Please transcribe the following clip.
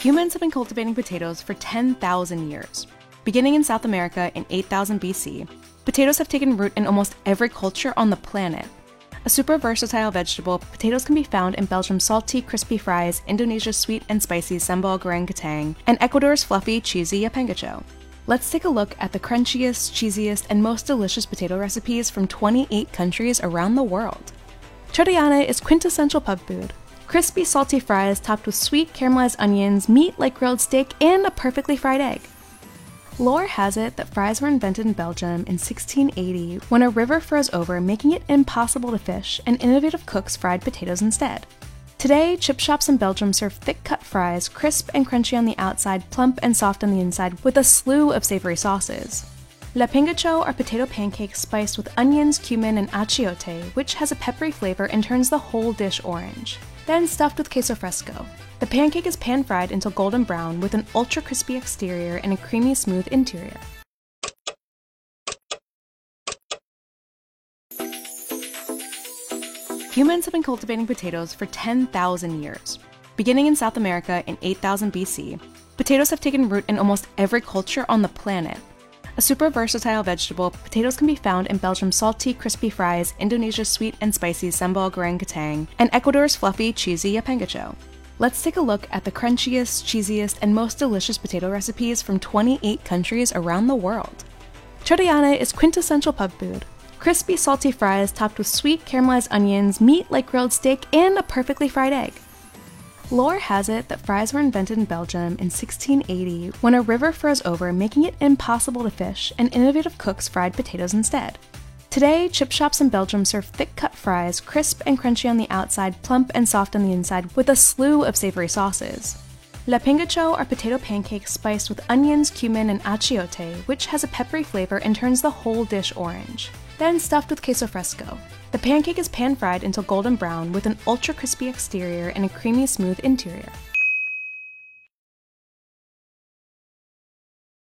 Humans have been cultivating potatoes for 10,000 years. Beginning in South America in 8000 BC, potatoes have taken root in almost every culture on the planet. A super versatile vegetable, potatoes can be found in Belgium's salty, crispy fries, Indonesia's sweet and spicy sambal goreng kentang, and Ecuador's fluffy, cheesy llapingacho. Let's take a look at the crunchiest, cheesiest, and most delicious potato recipes from 28 countries around the world. Chorrillana is quintessential pub food. Crispy, salty fries topped with sweet caramelized onions, meat like grilled steak, and a perfectly fried egg. Lore has it that fries were invented in Belgium in 1680 when a river froze over, making it impossible to fish, and innovative cooks fried potatoes instead. Today, chip shops in Belgium serve thick cut fries, crisp and crunchy on the outside, plump and soft on the inside, with a slew of savory sauces. Llapingacho are potato pancakes spiced with onions, cumin, and achiote, which has a peppery flavor and turns the whole dish orange. Then stuffed with queso fresco. The pancake is pan fried until golden brown with an ultra crispy exterior and a creamy smooth interior. Humans have been cultivating potatoes for 10,000 years. Beginning in South America in 8000 BC, potatoes have taken root in almost every culture on the planet. A super versatile vegetable, potatoes can be found in Belgium's salty, crispy fries, Indonesia's sweet and spicy sambal goreng kentang, and Ecuador's fluffy, cheesy llapingacho. Let's take a look at the crunchiest, cheesiest, and most delicious potato recipes from 28 countries around the world. Chorrillana is quintessential pub food. Crispy, salty fries topped with sweet caramelized onions, meat like grilled steak, and a perfectly fried egg. Lore has it that fries were invented in Belgium in 1680 when a river froze over, making it impossible to fish, and innovative cooks fried potatoes instead. Today, chip shops in Belgium serve thick cut fries, crisp and crunchy on the outside, plump and soft on the inside, with a slew of savory sauces. Llapingacho are potato pancakes spiced with onions, cumin, and achiote, which has a peppery flavor and turns the whole dish orange. Then stuffed with queso fresco. The pancake is pan fried until golden brown with an ultra crispy exterior and a creamy smooth interior.